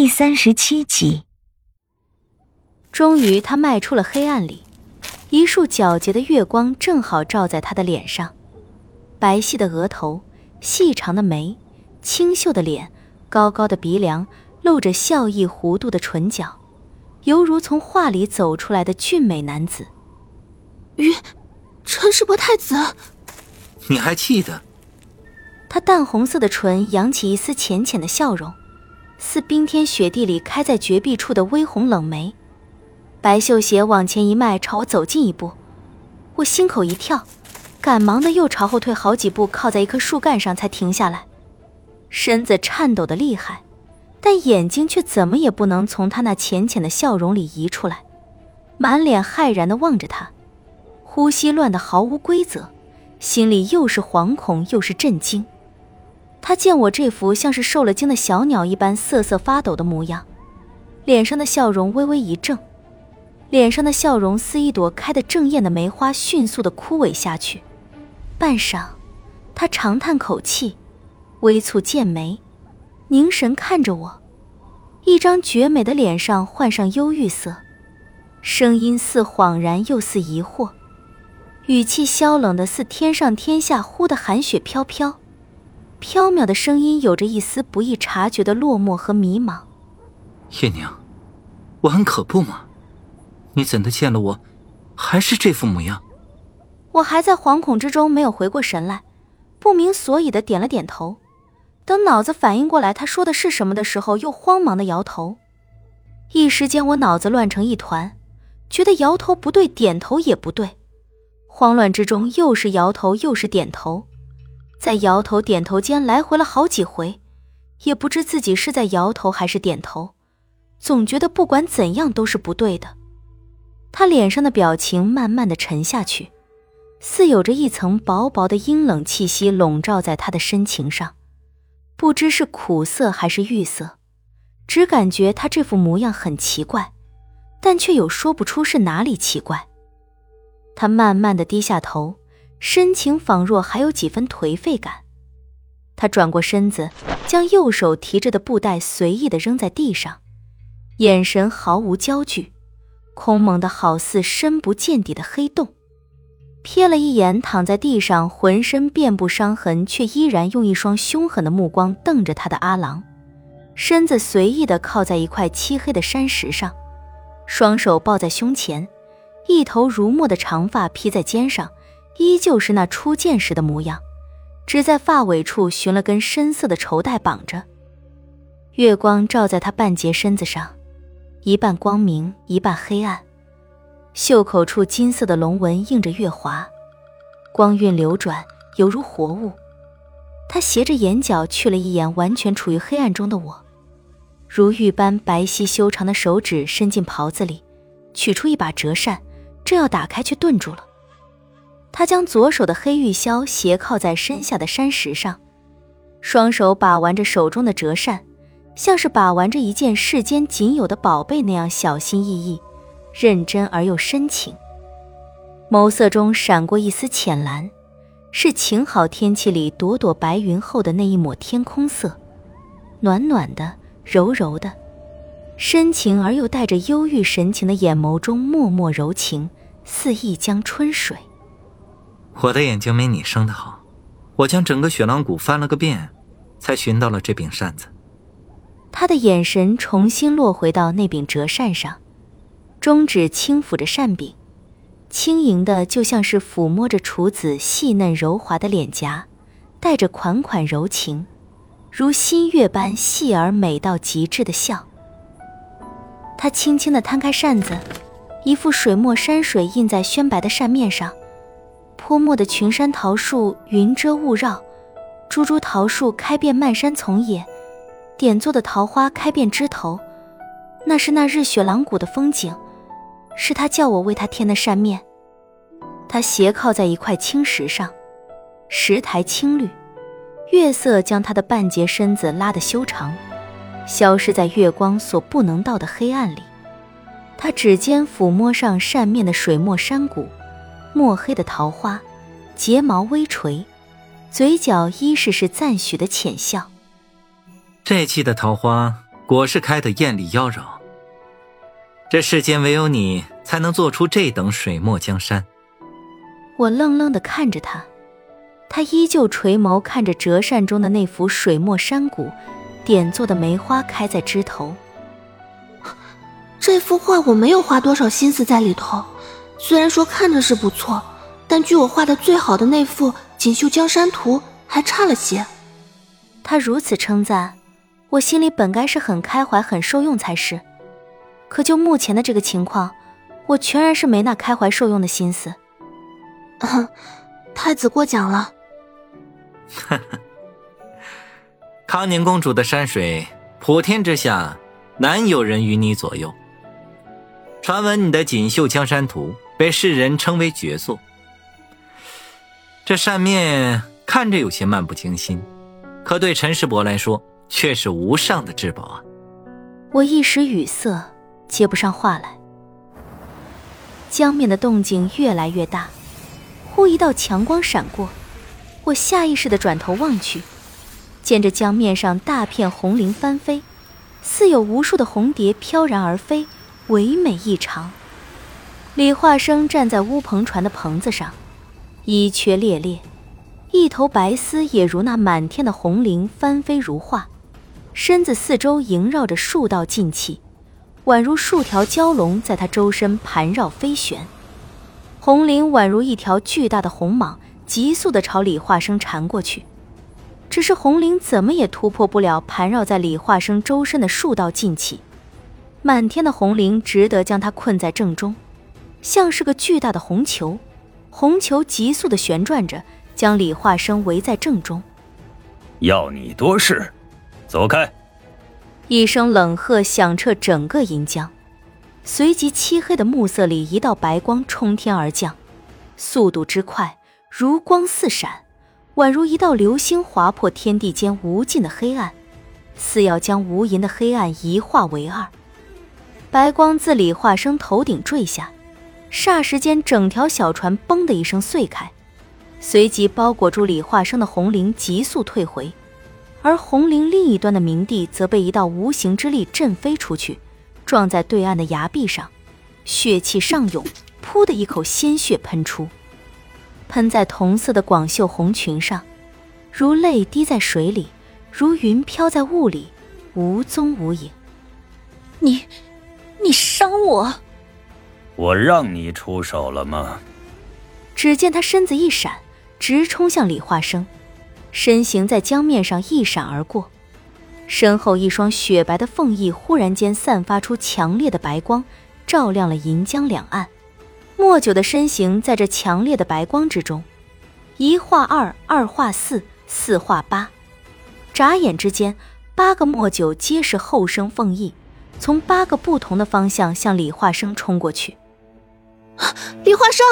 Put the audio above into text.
第三十七集。终于，他迈出了黑暗里，一束皎洁的月光正好照在他的脸上，白皙的额头，细长的眉，清秀的脸，高高的鼻梁，露着笑意弧度的唇角，犹如从画里走出来的俊美男子。于，陈世伯太子，你还记得？他淡红色的唇扬起一丝浅浅的笑容。似冰天雪地里开在绝壁处的微红冷梅，白绣鞋往前一迈，朝我走近一步，我心口一跳，赶忙的又朝后退好几步，靠在一棵树干上才停下来，身子颤抖的厉害，但眼睛却怎么也不能从他那浅浅的笑容里移出来，满脸骇然的望着他，呼吸乱得毫无规则，心里又是惶恐又是震惊。他见我这副像是受了惊的小鸟一般瑟瑟发抖的模样，脸上的笑容微微一怔，脸上的笑容似一朵开得正艳的梅花，迅速的枯萎下去。半晌，他长叹口气，微蹙剑眉，凝神看着我，一张绝美的脸上换上忧郁色，声音似恍然又似疑惑，语气萧冷的似天上天下忽的寒雪飘飘。飘渺的声音有着一丝不易察觉的落寞和迷茫。叶宁，我很可怖吗？你怎的见了我，还是这副模样？我还在惶恐之中没有回过神来，不明所以的点了点头。等脑子反应过来他说的是什么的时候，又慌忙的摇头。一时间我脑子乱成一团，觉得摇头不对，点头也不对。慌乱之中，又是摇头，又是点头。在摇头点头间来回了好几回，也不知自己是在摇头还是点头，总觉得不管怎样都是不对的。他脸上的表情慢慢的沉下去，似有着一层薄薄的阴冷气息笼罩在他的深情上，不知是苦涩还是郁涩，只感觉他这副模样很奇怪，但却又说不出是哪里奇怪。他慢慢的低下头。深情仿若还有几分颓废感，他转过身子，将右手提着的布袋随意的扔在地上，眼神毫无焦距，空蒙的好似深不见底的黑洞。瞥了一眼躺在地上、浑身遍布伤痕却依然用一双凶狠的目光瞪着他的阿郎，身子随意的靠在一块漆黑的山石上，双手抱在胸前，一头如墨的长发披在肩上。依旧是那初见时的模样，只在发尾处寻了根深色的绸带绑着。月光照在他半截身子上，一半光明，一半黑暗。袖口处金色的龙纹映着月华，光晕流转，犹如活物。他斜着眼角去了一眼完全处于黑暗中的我，如玉般白皙修长的手指伸进袍子里，取出一把折扇，正要打开，却顿住了。他将左手的黑玉箫斜靠在身下的山石上，双手把玩着手中的折扇，像是把玩着一件世间仅有的宝贝那样小心翼翼、认真而又深情。眸色中闪过一丝浅蓝，是晴好天气里朵朵白云后的那一抹天空色，暖暖的、柔柔的，深情而又带着忧郁神情的眼眸中脉脉柔情，似一江春水。我的眼睛没你生的好，我将整个雪狼谷翻了个遍，才寻到了这柄扇子。他的眼神重新落回到那柄折扇上，中指轻抚着扇柄，轻盈的就像是抚摸着处子细嫩柔滑的脸颊，带着款款柔情，如新月般细而美到极致的笑。他轻轻的摊开扇子，一幅水墨山水印在宣白的扇面上。泼墨的群山桃树，云遮雾绕；株株桃树开遍漫山丛野，点作的桃花开遍枝头。那是那日雪狼谷的风景，是他叫我为他添的扇面。他斜靠在一块青石上，石台青绿，月色将他的半截身子拉得修长，消失在月光所不能到的黑暗里。他指尖抚摸上扇面的水墨山谷。墨黑的桃花，睫毛微垂，嘴角依是是赞许的浅笑。这季的桃花果是开得艳丽妖娆。这世间唯有你才能做出这等水墨江山。我愣愣的看着他，他依旧垂眸看着折扇中的那幅水墨山谷，点做的梅花开在枝头。这幅画我没有花多少心思在里头，虽然说看着是不错，但距我画的最好的那幅《锦绣江山图》还差了些。他如此称赞，我心里本该是很开怀、很受用才是。可就目前的这个情况，我全然是没那开怀受用的心思。太子过奖了。康宁公主的山水，普天之下难有人与你左右。传闻你的《锦绣江山图》被世人称为绝作，这扇面看着有些漫不经心，可对陈世伯来说却是无上的至宝啊！我一时语塞，接不上话来。江面的动静越来越大，忽一道强光闪过，我下意识的转头望去，见着江面上大片红绫翻飞，似有无数的红蝶飘然而飞。唯美异常。李化生站在乌篷船的棚子上，衣缺猎猎，一头白丝也如那满天的红绫翻飞如画，身子四周萦绕着数道劲气，宛如数条蛟龙在他周身盘绕飞旋。红绫宛如一条巨大的红蟒，急速地朝李化生缠过去。只是红绫怎么也突破不了盘绕在李化生周身的数道劲气。满天的红绫只得将他困在正中，像是个巨大的红球，红球急速的旋转着，将李化生围在正中。要你多事，走开！一声冷喝响彻整个银江，随即漆黑的暮色里，一道白光冲天而降，速度之快，如光似闪，宛如一道流星划破天地间无尽的黑暗，似要将无垠的黑暗一化为二。白光自李化生头顶坠下，霎时间，整条小船“嘣”的一声碎开，随即包裹住李化生的红绫急速退回，而红绫另一端的明帝则被一道无形之力震飞出去，撞在对岸的崖壁上，血气上涌，噗的一口鲜血喷出，喷在同色的广袖红裙上，如泪滴在水里，如云飘在雾里，无踪无影。你。你伤我！我让你出手了吗？只见他身子一闪，直冲向李化生，身形在江面上一闪而过，身后一双雪白的凤翼忽然间散发出强烈的白光，照亮了银江两岸。莫九的身形在这强烈的白光之中，一化二，二化四，四化八，眨眼之间，八个莫九皆是后生凤翼。从八个不同的方向向李化生冲过去。啊李华生